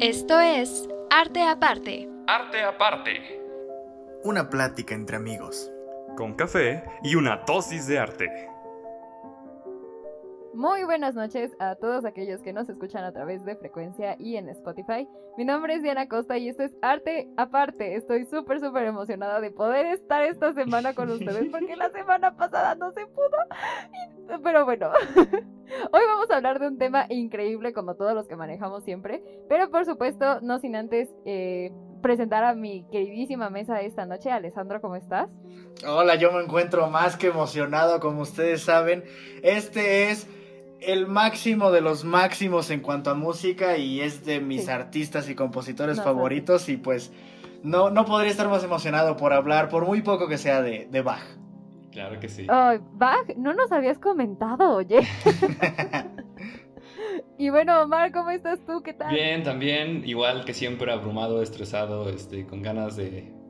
Esto es Arte Aparte. Arte Aparte. Una plática entre amigos. Con café y una dosis de arte. Muy buenas noches a todos aquellos que nos escuchan a través de frecuencia y en Spotify. Mi nombre es Diana Costa y esto es Arte Aparte. Estoy súper, súper emocionada de poder estar esta semana con ustedes porque la semana pasada no se pudo. Pero bueno, hoy vamos a hablar de un tema increíble como todos los que manejamos siempre. Pero por supuesto, no sin antes eh, presentar a mi queridísima mesa esta noche. Alessandro, ¿cómo estás? Hola, yo me encuentro más que emocionado, como ustedes saben. Este es el máximo de los máximos en cuanto a música y es de mis artistas y compositores favoritos y pues no, no podría estar más emocionado por hablar, por muy poco que sea de, de Bach. Claro que sí. Bach, no nos habías comentado, oye. y bueno, Omar, ¿cómo estás tú? ¿Qué tal? Bien, también, igual que siempre, abrumado, estresado, este, con ganas de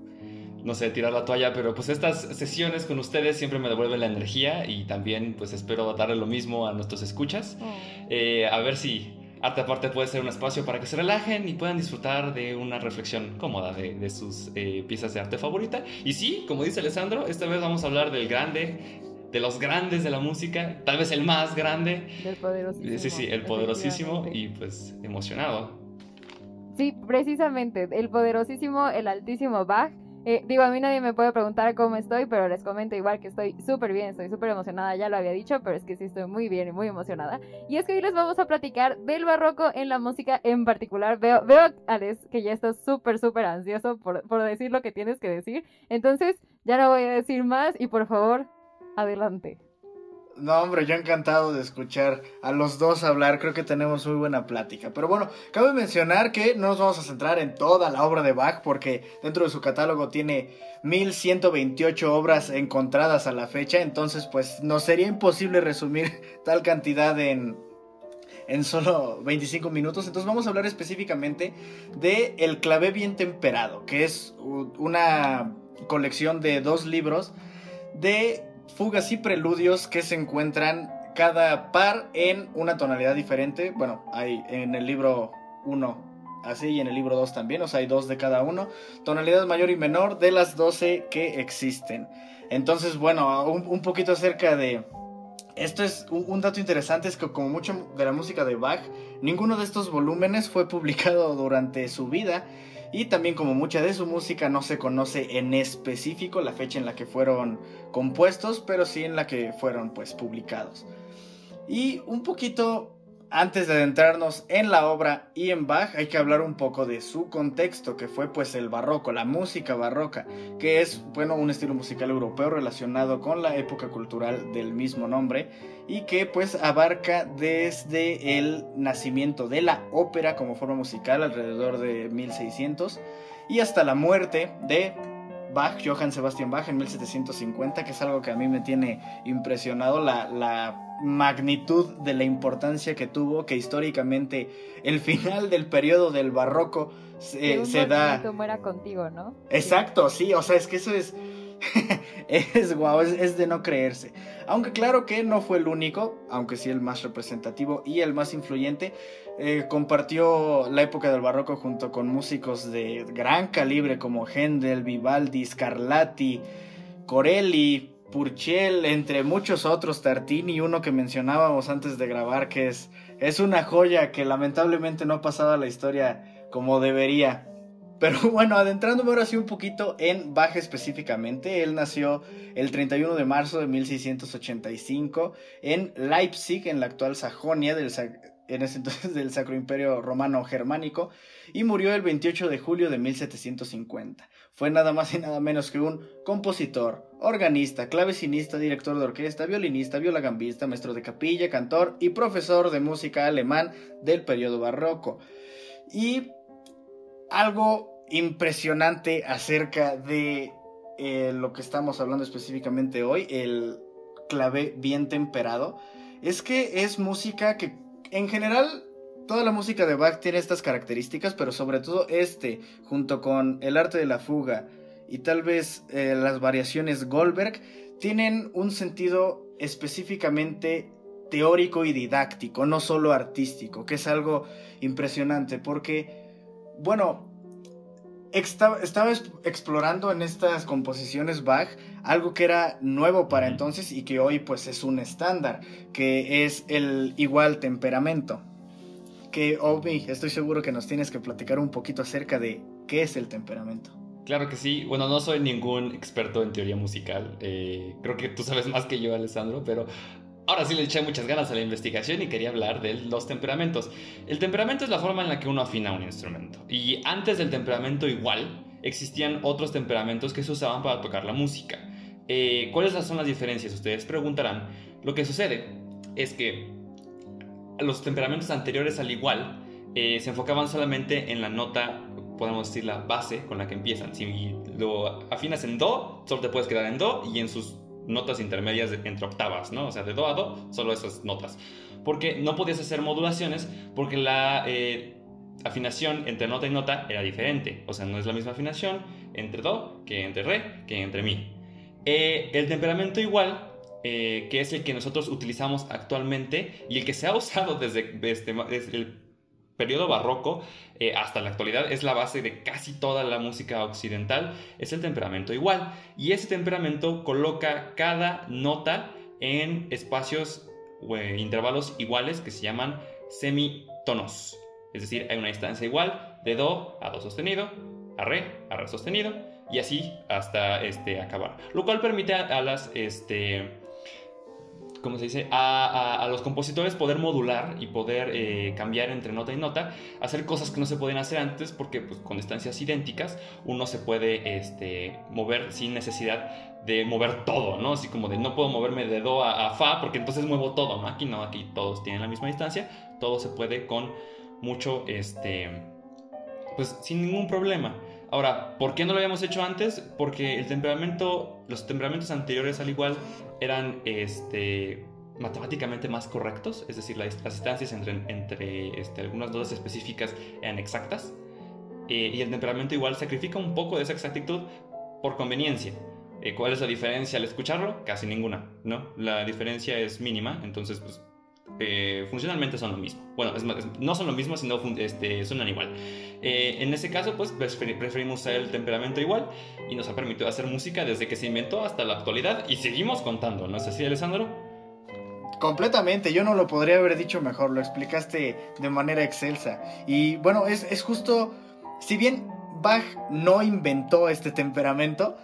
no sé, tirar la toalla, pero pues estas sesiones con ustedes siempre me devuelven la energía y también pues espero darle lo mismo a nuestros escuchas. Oh. Eh, a ver si Arte Aparte puede ser un espacio para que se relajen y puedan disfrutar de una reflexión cómoda de, sus eh, piezas de arte favorita. Y sí, como dice Alessandro, esta vez vamos a hablar del grande, de los grandes de la música, tal vez el más grande. Del poderosísimo. Sí, sí, el poderosísimo y pues emocionado. Sí, precisamente, el poderosísimo, el altísimo Bach eh, digo, a mí nadie me puede preguntar cómo estoy, pero les comento igual que estoy súper bien, estoy súper emocionada, ya lo había dicho, pero es que sí estoy muy bien y muy emocionada. Y es que hoy les vamos a platicar del barroco en la música en particular. Veo, veo Alex, que ya estás súper, súper ansioso por, por decir lo que tienes que decir. Entonces, ya no voy a decir más y por favor, adelante. No, hombre, yo encantado de escuchar a los dos hablar, creo que tenemos muy buena plática. Pero bueno, cabe mencionar que no nos vamos a centrar en toda la obra de Bach, porque dentro de su catálogo tiene 1128 obras encontradas a la fecha, entonces pues nos sería imposible resumir tal cantidad en, en solo 25 minutos. Entonces vamos a hablar específicamente de El clavé bien temperado, que es una colección de dos libros de fugas y preludios que se encuentran cada par en una tonalidad diferente. Bueno, hay en el libro 1 así y en el libro 2 también, o sea, hay dos de cada uno. Tonalidad mayor y menor de las 12 que existen. Entonces, bueno, un, poquito acerca de... Esto es un, un, dato interesante, es que como mucho de la música de Bach, ninguno de estos volúmenes fue publicado durante su vida y también como mucha de su música no se conoce en específico la fecha en la que fueron compuestos, pero sí en la que fueron pues publicados. Y un poquito antes de adentrarnos en la obra y en Bach, hay que hablar un poco de su contexto, que fue pues el barroco, la música barroca, que es, bueno, un estilo musical europeo relacionado con la época cultural del mismo nombre y que pues abarca desde el nacimiento de la ópera como forma musical alrededor de 1600 y hasta la muerte de Bach, Johann Sebastian Bach en 1750, que es algo que a mí me tiene impresionado, la, la magnitud de la importancia que tuvo, que históricamente el final del periodo del barroco se, se da... muera contigo, ¿no? Exacto, sí, o sea, es que eso es... es guau, es, de no creerse. Aunque claro que no fue el único, aunque sí el más representativo y el más influyente, eh, compartió la época del barroco junto con músicos de gran calibre como Händel, Vivaldi, Scarlatti, Corelli, Purcell, entre muchos otros, Tartini, uno que mencionábamos antes de grabar, que es, es una joya que lamentablemente no ha pasado a la historia como debería. Pero bueno, adentrándome ahora sí un poquito en Bach específicamente, él nació el 31 de marzo de 1685 en Leipzig, en la actual Sajonia, del, en ese entonces del Sacro Imperio Romano Germánico, y murió el 28 de julio de 1750. Fue nada más y nada menos que un compositor, organista, clavecinista, director de orquesta, violinista, violagambista, maestro de capilla, cantor y profesor de música alemán del periodo barroco. Y algo impresionante acerca de eh, lo que estamos hablando específicamente hoy, el clave bien temperado, es que es música que en general toda la música de Bach tiene estas características, pero sobre todo este, junto con el arte de la fuga y tal vez eh, las variaciones Goldberg, tienen un sentido específicamente teórico y didáctico, no solo artístico, que es algo impresionante, porque bueno, estaba, estaba explorando en estas composiciones Bach algo que era nuevo para entonces y que hoy pues es un estándar, que es el igual temperamento. Que Obi, estoy seguro que nos tienes que platicar un poquito acerca de qué es el temperamento. Claro que sí. Bueno, no soy ningún experto en teoría musical. Eh, creo que tú sabes más que yo, Alessandro, pero ahora sí le eché muchas ganas a la investigación y quería hablar de los temperamentos. El temperamento es la forma en la que uno afina un instrumento. Y antes del temperamento igual, existían otros temperamentos que se usaban para tocar la música. Eh, ¿Cuáles son las diferencias? Ustedes preguntarán. Lo que sucede es que los temperamentos anteriores al igual eh, se enfocaban solamente en la nota podemos decir la base con la que empiezan. Si lo afinas en do, solo te puedes quedar en do y en sus notas intermedias entre octavas, ¿no? O sea, de do a do, solo esas notas. Porque no podías hacer modulaciones porque la eh, afinación entre nota y nota era diferente. O sea, no es la misma afinación entre do que entre re que entre mi. Eh, el temperamento igual eh, que es el que nosotros utilizamos actualmente y el que se ha usado desde, el periodo barroco eh, hasta la actualidad es la base de casi toda la música occidental, es el temperamento igual. Y ese temperamento coloca cada nota en espacios o intervalos iguales que se llaman semitonos. Es decir, hay una distancia igual de Do a Do sostenido, a Re, a Re sostenido, y así hasta este, acabar. Lo cual permite a, las... Este, ¿cómo se dice? A, los compositores poder modular y poder eh, cambiar entre nota y nota, hacer cosas que no se podían hacer antes porque pues, con distancias idénticas uno se puede este, mover sin necesidad de mover todo, ¿no? Así como de no puedo moverme de do a, fa porque entonces muevo todo, ¿no? Aquí no, aquí todos tienen la misma distancia, todo se puede con mucho, este, pues sin ningún problema. Ahora, ¿por qué no lo habíamos hecho antes? Porque el temperamento, los temperamentos anteriores al igual eran este, matemáticamente más correctos, es decir, las, distancias entre, entre este, algunas notas específicas eran exactas. Eh, y el temperamento igual sacrifica un poco de esa exactitud por conveniencia. Eh, ¿Cuál es la diferencia al escucharlo? Casi ninguna, ¿no? La diferencia es mínima, entonces pues eh, funcionalmente son lo mismo. Bueno, no son lo mismo, sino este, suenan igual. Eh, en ese caso, pues preferimos usar el temperamento igual y nos ha permitido hacer música desde que se inventó hasta la actualidad y seguimos contando, ¿no es así, Alessandro? Completamente, yo no lo podría haber dicho mejor, lo explicaste de manera excelsa. Y bueno, es, es justo, si bien Bach no inventó este temperamento,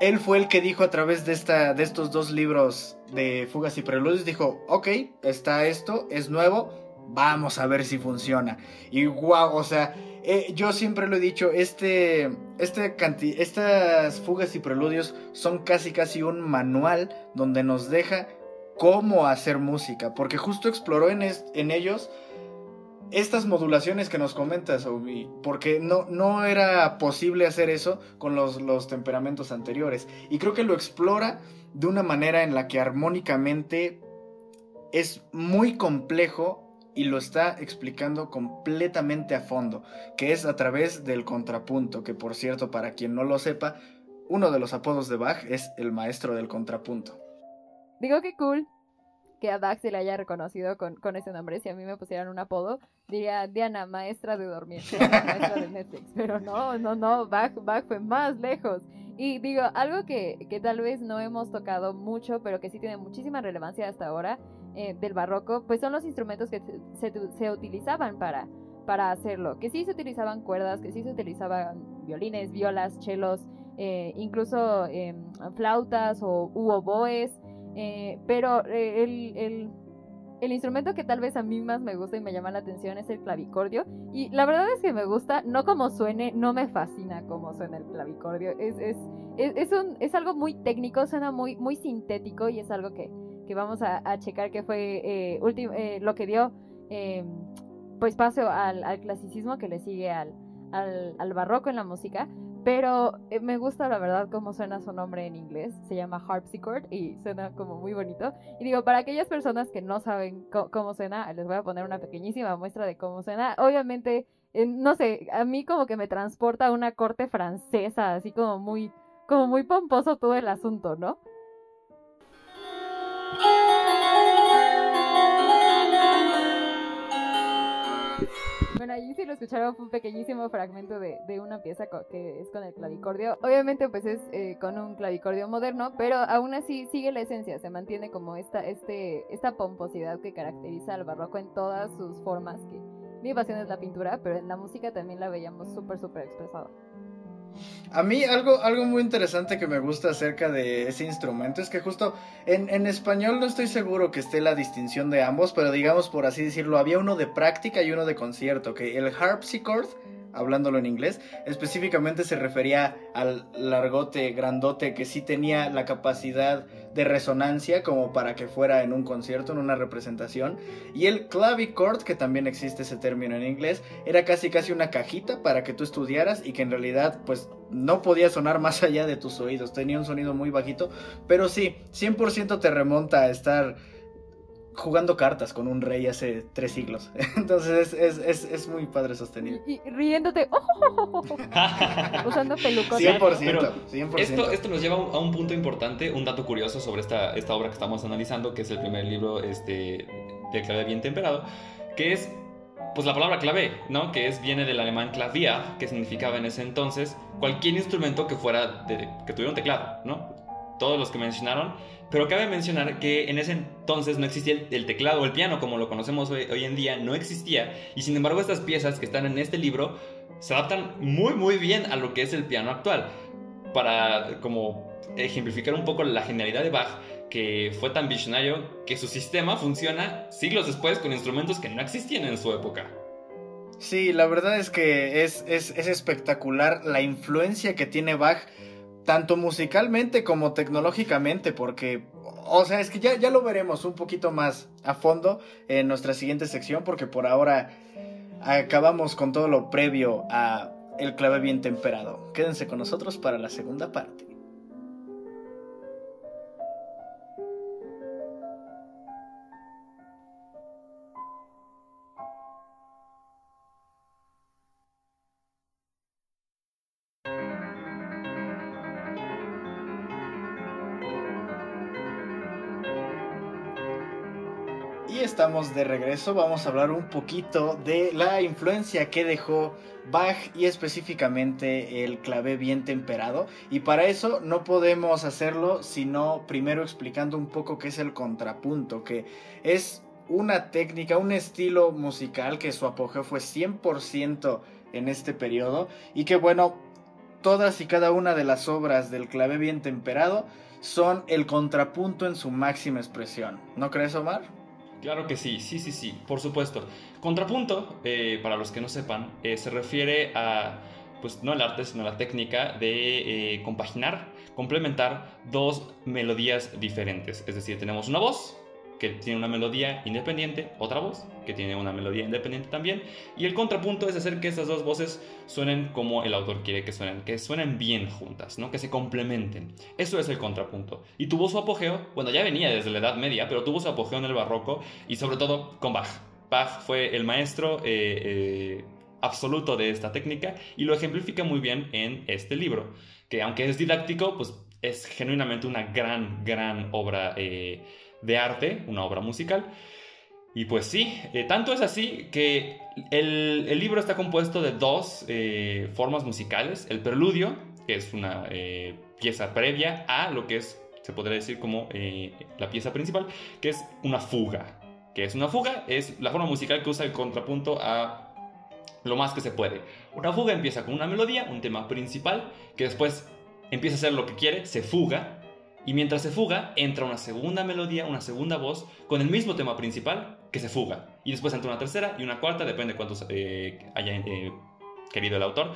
él fue el que dijo a través de, esta, de estos dos libros de Fugas y Preludios, dijo, ok, está esto, es nuevo, vamos a ver si funciona. Y wow, o sea, eh, yo siempre lo he dicho, este, este estas Fugas y Preludios son casi casi un manual donde nos deja cómo hacer música, porque justo exploró en ellos estas modulaciones que nos comentas, Obi, porque no, no era posible hacer eso con los, los, temperamentos anteriores. Y creo que lo explora de una manera en la que armónicamente es muy complejo y lo está explicando completamente a fondo, que es a través del contrapunto, que por cierto, para quien no lo sepa, uno de los apodos de Bach es el maestro del contrapunto. Digo que cool, que a Dax se le haya reconocido con, con, ese nombre. Si a mí me pusieran un apodo, diría Diana, maestra de dormir, maestra de Netflix. Pero no, no, no, Bach, Bach fue más lejos. Y digo, algo que, que, tal vez no hemos tocado mucho, pero que sí tiene muchísima relevancia hasta ahora eh, del barroco, pues son los instrumentos que se, se, utilizaban para, para hacerlo. Que sí se utilizaban cuerdas, que sí se utilizaban violines, violas, chelos, eh, incluso em, flautas o u oboes. Eh, pero eh, el, el, instrumento que tal vez a mí más me gusta y me llama la atención es el clavicordio. Y la verdad es que me gusta, no como suene, no me fascina cómo suena el clavicordio. Es, es, es, un, es algo muy técnico, suena muy, muy sintético y es algo que, que vamos a, checar que fue eh, eh, lo que dio em, pues paso al, al, clasicismo que le sigue al, al, al barroco en la música. Pero eh, me gusta la verdad cómo suena su nombre en inglés. Se llama harpsichord y suena como muy bonito. Y digo, para aquellas personas que no saben cómo suena, les voy a poner una pequeñísima muestra de cómo suena. Obviamente, eh, no sé, a mí como que me transporta a una corte francesa, así como muy, como muy pomposo todo el asunto, ¿no? Ahí sí lo escucharon fue un pequeñísimo fragmento de, de una pieza que es con el clavicordio. Obviamente pues es eh, con un clavicordio moderno, pero aún así sigue la esencia, se mantiene como esta, este, esta pomposidad que caracteriza al barroco en todas sus formas. Que mi pasión es la pintura, pero en la música también la veíamos súper, súper expresada. A mí algo, algo muy interesante que me gusta acerca de ese instrumento es que justo en, en, español no estoy seguro que esté la distinción de ambos, pero digamos por así decirlo, había uno de práctica y uno de concierto, que el harpsichord hablándolo en inglés, específicamente se refería al largote grandote que sí tenía la capacidad de resonancia como para que fuera en un concierto, en una representación, y el clavichord, que también existe ese término en inglés, era casi casi una cajita para que tú estudiaras y que en realidad pues no podía sonar más allá de tus oídos, tenía un sonido muy bajito, pero sí, 100% te remonta a estar jugando cartas con un rey hace tres siglos. Entonces es, es, es, muy padre sostenido. Y, riéndote, usando pelucos. 100%, 100%. Esto, esto, nos lleva a un punto importante, un dato curioso sobre esta, esta obra que estamos analizando, que es el primer libro este, de clave bien temperado, que es pues la palabra clave, ¿no? Que es, viene del alemán clavier, que significaba en ese entonces cualquier instrumento que fuera de, que tuviera un teclado, ¿no? Todos los que mencionaron pero cabe mencionar que en ese entonces no existía el, teclado o el piano como lo conocemos hoy, en día, no existía. Y sin embargo estas piezas que están en este libro se adaptan muy muy bien a lo que es el piano actual. Para como ejemplificar un poco la genialidad de Bach, que fue tan visionario que su sistema funciona siglos después con instrumentos que no existían en su época. Sí, la verdad es que es, es, es espectacular la influencia que tiene Bach tanto musicalmente como tecnológicamente, porque, o sea, es que ya, ya lo veremos un poquito más a fondo en nuestra siguiente sección, porque por ahora acabamos con todo lo previo a el clave bien temperado. Quédense con nosotros para la segunda parte. De regreso. Vamos a hablar un poquito de la influencia que dejó Bach y específicamente el clave bien temperado. Y para eso no podemos hacerlo sino primero explicando un poco qué es el contrapunto, que es una técnica, un estilo musical que su apogeo fue 100% en este periodo y que bueno, todas y cada una de las obras del clave bien temperado son el contrapunto en su máxima expresión. ¿No crees, Omar? Claro que sí, sí, sí, sí, por supuesto. Contrapunto, eh, para los que no sepan, eh, se refiere a, pues no el arte, sino la técnica de eh, compaginar, complementar dos melodías diferentes. Es decir, tenemos una voz que tiene una melodía independiente, otra voz que tiene una melodía independiente también, y el contrapunto es hacer que esas dos voces suenen como el autor quiere que suenen, que suenen bien juntas, ¿no? que se complementen. Eso es el contrapunto. Y tuvo su apogeo, bueno, ya venía desde la Edad Media, pero tuvo su apogeo en el barroco y sobre todo con Bach. Bach fue el maestro eh, eh, absoluto de esta técnica y lo ejemplifica muy bien en este libro, que aunque es didáctico, pues es genuinamente una gran, gran obra. Eh, de arte, una obra musical. Y pues sí, eh, tanto es así que el, libro está compuesto de dos eh, formas musicales. El preludio, que es una eh, pieza previa a lo que es, se podría decir como la pieza principal, que es una fuga. que es una fuga? Es la forma musical que usa el contrapunto a lo más que se puede. Una fuga empieza con una melodía, un tema principal, que después empieza a hacer lo que quiere, se fuga, y mientras se fuga, entra una segunda melodía, una segunda voz, con el mismo tema principal que se fuga. Y después entra una tercera y una cuarta, depende de cuántos eh, haya eh, querido el autor.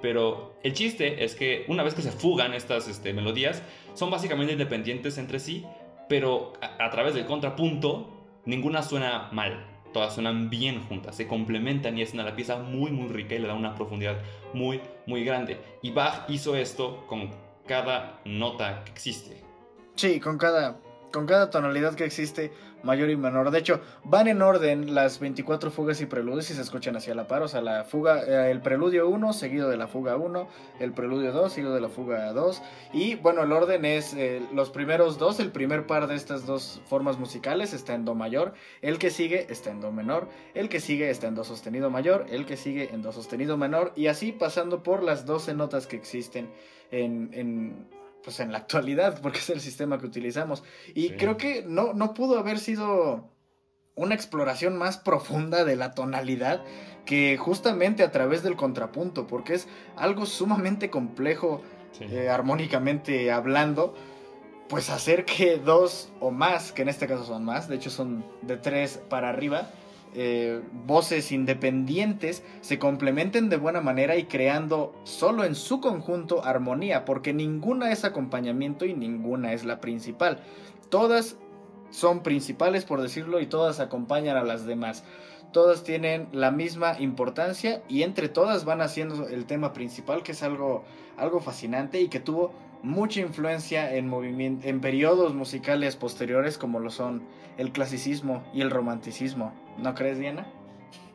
Pero el chiste es que una vez que se fugan estas este, melodías, son básicamente independientes entre sí, pero a, través del contrapunto, ninguna suena mal. Todas suenan bien juntas, se complementan y es una pieza muy muy rica y le da una profundidad muy muy grande. Y Bach hizo esto con cada nota que existe. Sí, con cada, con cada tonalidad que existe, mayor y menor. De hecho, van en orden las 24 fugas y preludios y se escuchan hacia la par. O sea, la fuga, eh, el preludio 1 seguido de la fuga 1, el preludio 2 seguido de la fuga 2. Y bueno, el orden es eh, los primeros dos, el primer par de estas dos formas musicales está en Do mayor, el que sigue está en Do menor, el que sigue está en Do sostenido mayor, el que sigue en Do sostenido menor y así pasando por las 12 notas que existen en, en pues en la actualidad, porque es el sistema que utilizamos. Y creo que no, no pudo haber sido una exploración más profunda de la tonalidad que justamente a través del contrapunto, porque es algo sumamente complejo eh, armónicamente hablando, pues hacer que dos o más, que en este caso son más, de hecho son de tres para arriba, eh, voces independientes se complementen de buena manera y creando solo en su conjunto armonía, porque ninguna es acompañamiento y ninguna es la principal. Todas son principales, por decirlo, y todas acompañan a las demás. Todas tienen la misma importancia y entre todas van haciendo el tema principal, que es algo, algo fascinante y que tuvo mucha influencia en, en periodos musicales posteriores como lo son el clasicismo y el romanticismo. ¿No crees, Diana?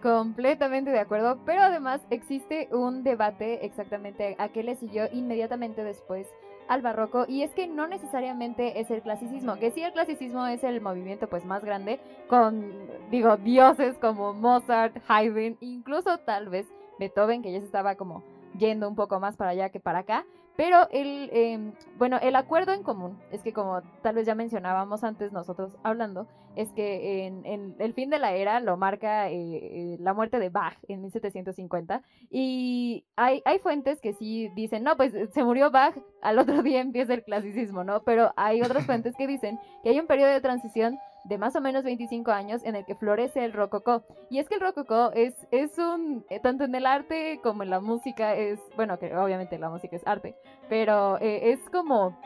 Completamente de acuerdo, pero además existe un debate exactamente a qué le siguió inmediatamente después al barroco y es que no necesariamente es el clasicismo, que sí el clasicismo es el movimiento pues más grande con digo dioses como Mozart, Haydn, incluso tal vez Beethoven que ya se estaba como yendo un poco más para allá que para acá, pero el, em, bueno, el acuerdo en común es que como tal vez ya mencionábamos antes nosotros hablando, es que en, el fin de la era lo marca eh, eh, la muerte de Bach en 1750 y hay, hay fuentes que sí dicen, no, pues se murió Bach, al otro día empieza el clasicismo, ¿no? Pero hay otras fuentes que dicen que hay un periodo de transición de más o menos 25 años en el que florece el rococó. Y es que el rococó es, es un, eh, tanto en el arte como en la música, es, bueno, que obviamente la música es arte, pero eh, es como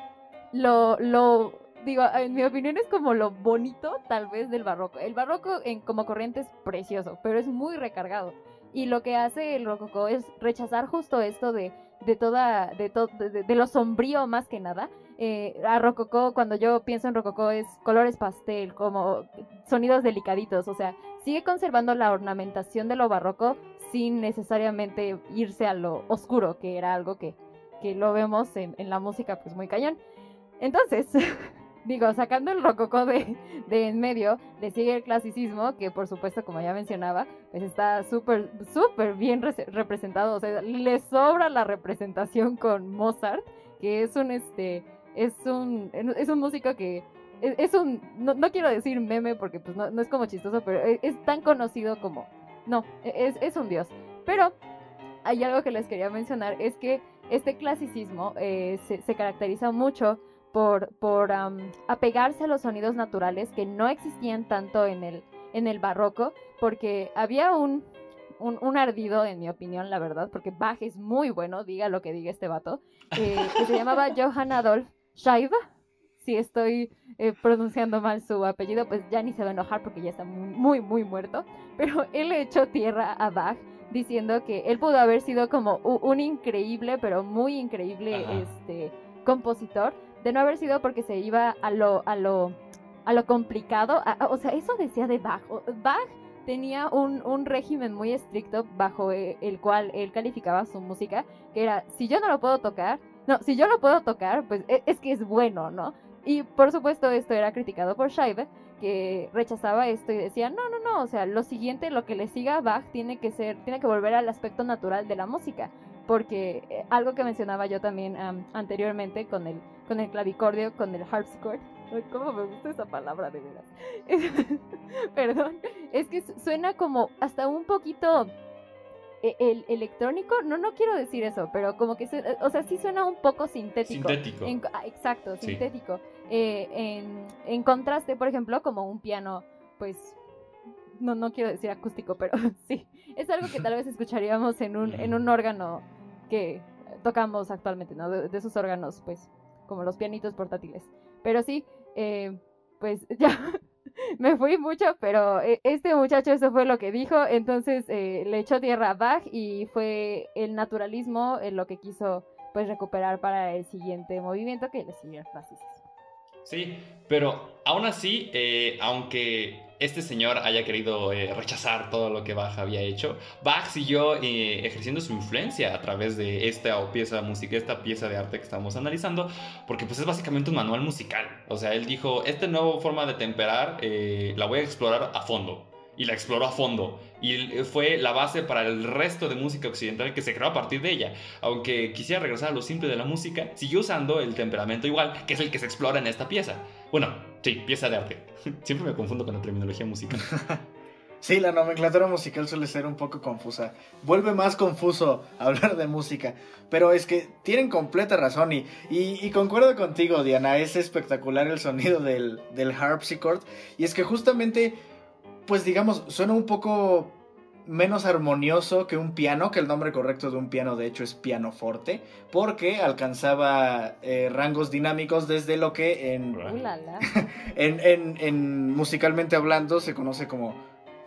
lo, lo, digo, en mi opinión es como lo bonito tal vez del barroco. El barroco en, como corriente es precioso, pero es muy recargado. Y lo que hace el rococó es rechazar justo esto de, de toda, de, de, de, lo sombrío más que nada, eh, a Rococó, cuando yo pienso en Rococó, es colores pastel, como sonidos delicaditos, o sea, sigue conservando la ornamentación de lo barroco sin necesariamente irse a lo oscuro, que era algo que, que lo vemos en, la música pues muy cañón. Entonces, digo, sacando el rococó de, de, en medio, le sigue el clasicismo, que por supuesto, como ya mencionaba, pues está súper, súper bien representado. O sea, le sobra la representación con Mozart, que es un, este, es un, es un músico que es, un, no, quiero decir meme porque pues no, es como chistoso, pero e, es, tan conocido como, no, e, es, un dios. Pero hay algo que les quería mencionar, es que este clasicismo eh, se, caracteriza mucho por, por apegarse a los sonidos naturales que no existían tanto en el, en el barroco, porque había un, un, ardido, en mi opinión, la verdad, porque Bach es muy bueno, diga lo que diga este vato, eh, que se llamaba Johann Adolf Shaiva. Si estoy eh, pronunciando mal su apellido, pues ya ni se va a enojar porque ya está muy, muy muerto. Pero él le echó tierra a Bach diciendo que él pudo haber sido como un increíble, pero muy increíble este compositor, de no haber sido porque se iba a lo, a lo, a lo complicado. o sea, eso decía de Bach. Bach tenía un, un, régimen muy estricto bajo eh, el cual él calificaba su música, que era, si yo no lo puedo tocar, no, si yo lo puedo tocar, pues e, es, que es bueno, ¿no? Y por supuesto esto era criticado por Scheibe, que rechazaba esto y decía, no, no, no, o sea, lo siguiente, lo que le siga a Bach tiene que ser, tiene que volver al aspecto natural de la música, porque eh, algo que mencionaba yo también anteriormente con el, con el clavicordio, con el harpsichord, ¿cómo me gusta esa palabra de veras? Perdón, es que suena como hasta un poquito el electrónico, no, no quiero decir eso, pero como que, o sea, sí suena un poco sintético. Sintético. Ah, exacto, sintético. Eh, en, contraste, por ejemplo, como un piano, pues, no, no quiero decir acústico, pero sí, es algo que tal vez escucharíamos en un, en un órgano que tocamos actualmente, ¿no? De, esos órganos, pues, como los pianitos portátiles. Pero sí, eh, pues ya me fui mucho, pero eh, este muchacho eso fue lo que dijo, entonces eh, le echó tierra a Bach y fue el naturalismo lo que quiso pues recuperar para el siguiente movimiento que le siguió el clasicismo. Sí, pero aún así, eh, aunque este señor haya querido eh, rechazar todo lo que Bach había hecho, Bach siguió eh, ejerciendo su influencia a través de esta pieza música, esta pieza de arte que estamos analizando, porque pues es básicamente un manual musical. O sea, él dijo, esta nueva forma de temperar eh, la voy a explorar a fondo. Y la exploró a fondo. Y fue la base para el resto de música occidental que se creó a partir de ella. Aunque quisiera regresar a lo simple de la música, siguió usando el temperamento igual, que es el que se explora en esta pieza. Bueno, sí, pieza de arte. Siempre me confundo con la terminología musical. Sí, la nomenclatura musical suele ser un poco confusa. Vuelve más confuso hablar de música. Pero es que tienen completa razón y, y, concuerdo contigo, Diana. Es espectacular el sonido del, del harpsichord. Y es que justamente, pues digamos, suena un poco menos armonioso que un piano, que el nombre correcto de un piano de hecho es pianoforte, porque alcanzaba eh, rangos dinámicos desde lo que en, en, en, en, musicalmente hablando se conoce como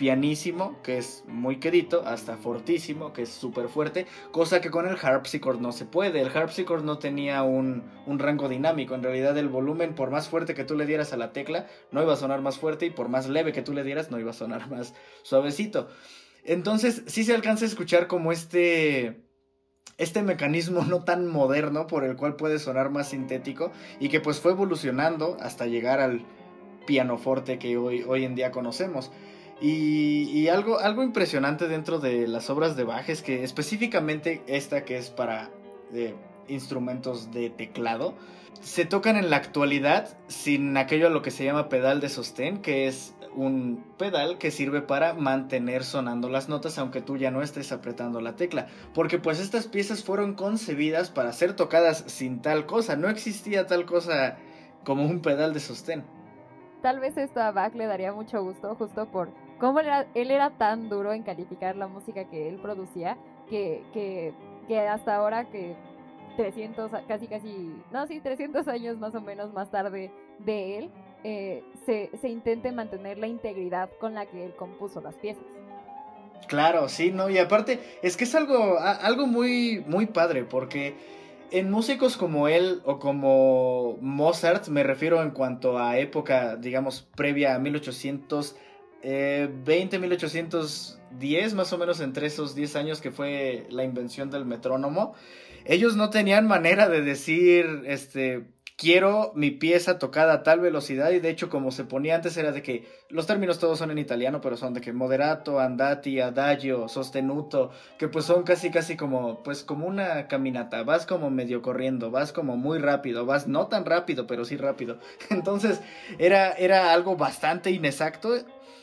pianísimo, que es muy quedito, hasta fortísimo, que es súper fuerte, cosa que con el harpsichord no se puede. El harpsichord no tenía un, un, rango dinámico, en realidad el volumen, por más fuerte que tú le dieras a la tecla, no iba a sonar más fuerte y por más leve que tú le dieras, no iba a sonar más suavecito. Entonces, sí se alcanza a escuchar como este este mecanismo no tan moderno por el cual puede sonar más sintético y que pues fue evolucionando hasta llegar al pianoforte que hoy, hoy en día conocemos. Y, algo, algo impresionante dentro de las obras de Bach es que específicamente esta que es para eh, instrumentos de teclado, se tocan en la actualidad sin aquello a lo que se llama pedal de sostén, que es un pedal que sirve para mantener sonando las notas aunque tú ya no estés apretando la tecla. Porque pues estas piezas fueron concebidas para ser tocadas sin tal cosa. No existía tal cosa como un pedal de sostén. Tal vez esto a Bach le daría mucho gusto justo por cómo él era tan duro en calificar la música que él producía que, que, hasta ahora que 300, casi casi, no, sí, 300 años más o menos más tarde de él, eh, se, se intente mantener la integridad con la que él compuso las piezas. Claro, sí, no, y aparte es que es algo, algo muy, muy padre, porque en músicos como él o como Mozart, me refiero en cuanto a época, digamos, previa a 1820, 1810, más o menos entre esos 10 años que fue la invención del metrónomo, ellos no tenían manera de decir, este, quiero mi pieza tocada a tal velocidad y de hecho como se ponía antes era de que los términos todos son en italiano pero son de que moderato, andati, adagio, sostenuto, que pues son casi casi como pues como una caminata, vas como medio corriendo, vas como muy rápido, vas no tan rápido pero sí rápido. Entonces era era algo bastante inexacto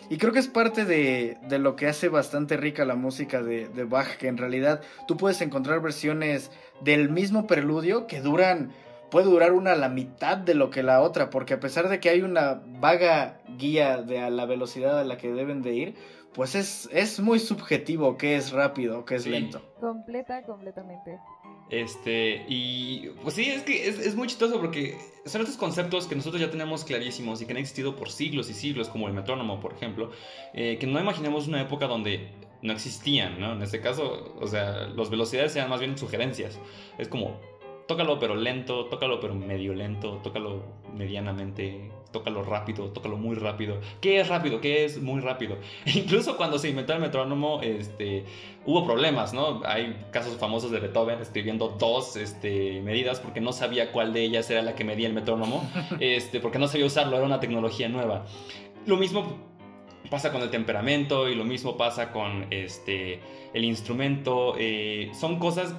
y creo que es parte de, de lo que hace bastante rica la música de, de Bach, que en realidad tú puedes encontrar versiones del mismo preludio que duran puede durar una a la mitad de lo que la otra, porque a pesar de que hay una vaga guía de a la velocidad a la que deben de ir, pues es, es muy subjetivo qué es rápido, qué es lento. Completa, completamente. Este, y pues sí, es que es, muy chistoso porque son estos conceptos que nosotros ya tenemos clarísimos y que han existido por siglos y siglos, como el metrónomo, por ejemplo, eh, que no imaginemos una época donde no existían, ¿no? En este caso, o sea, las velocidades sean más bien sugerencias. Es como, tócalo pero lento, tócalo pero medio lento, tócalo medianamente, tócalo rápido, tócalo muy rápido. ¿Qué es rápido? ¿Qué es muy rápido? incluso cuando se inventó el metrónomo, este, hubo problemas, ¿no? Hay casos famosos de Beethoven escribiendo dos este, medidas porque no sabía cuál de ellas era la que medía el metrónomo, este, porque no sabía usarlo, era una tecnología nueva. Lo mismo pasa con el temperamento y lo mismo pasa con este, el instrumento. Eh, son cosas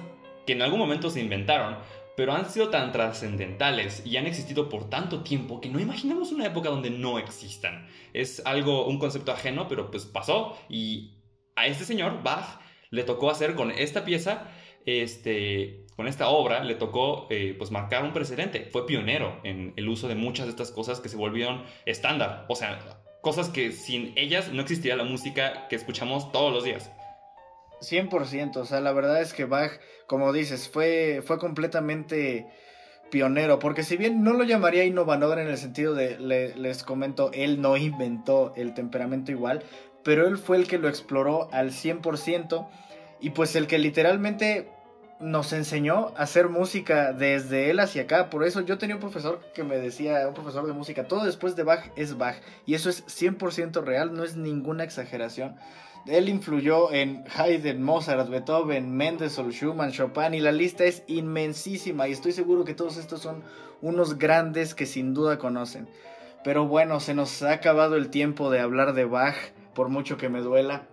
que en algún momento se inventaron, pero han sido tan trascendentales y han existido por tanto tiempo que no imaginamos una época donde no existan. Es algo, un concepto ajeno, pero pues pasó y a este señor, Bach, le tocó hacer con esta pieza, este, con esta obra, le tocó eh, pues marcar un precedente. Fue pionero en el uso de muchas de estas cosas que se volvieron estándar. O sea, cosas que sin ellas no existiría la música que escuchamos todos los días. 100%, o sea, la verdad es que Bach, como dices, fue, fue completamente pionero, porque si bien no lo llamaría innovador en el sentido de, les comento, él no inventó el temperamento igual, pero él fue el que lo exploró al 100% y pues el que literalmente nos enseñó a hacer música desde él hacia acá. Por eso yo tenía un profesor que me decía, un profesor de música, todo después de Bach es Bach. Y eso es 100% real, no es ninguna exageración. Él influyó en Haydn, Mozart, Beethoven, Mendelssohn, Schumann, Chopin y la lista es inmensísima y estoy seguro que todos estos son unos grandes que sin duda conocen. Pero bueno, se nos ha acabado el tiempo de hablar de Bach, por mucho que me duela.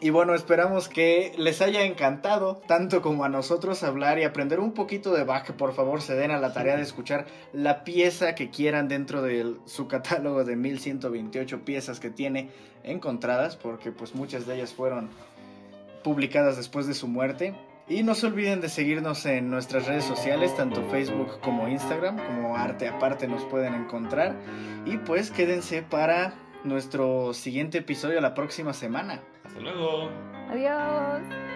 Y bueno, esperamos que les haya encantado, tanto como a nosotros, hablar y aprender un poquito de Bach. Por favor, se den a la tarea de escuchar la pieza que quieran dentro de su catálogo de 1128 piezas que tiene encontradas, porque pues muchas de ellas fueron publicadas después de su muerte. Y no se olviden de seguirnos en nuestras redes sociales, tanto Facebook como Instagram, como Arte Aparte nos pueden encontrar. Y pues quédense para nuestro siguiente episodio la próxima semana. Hasta luego. Adiós.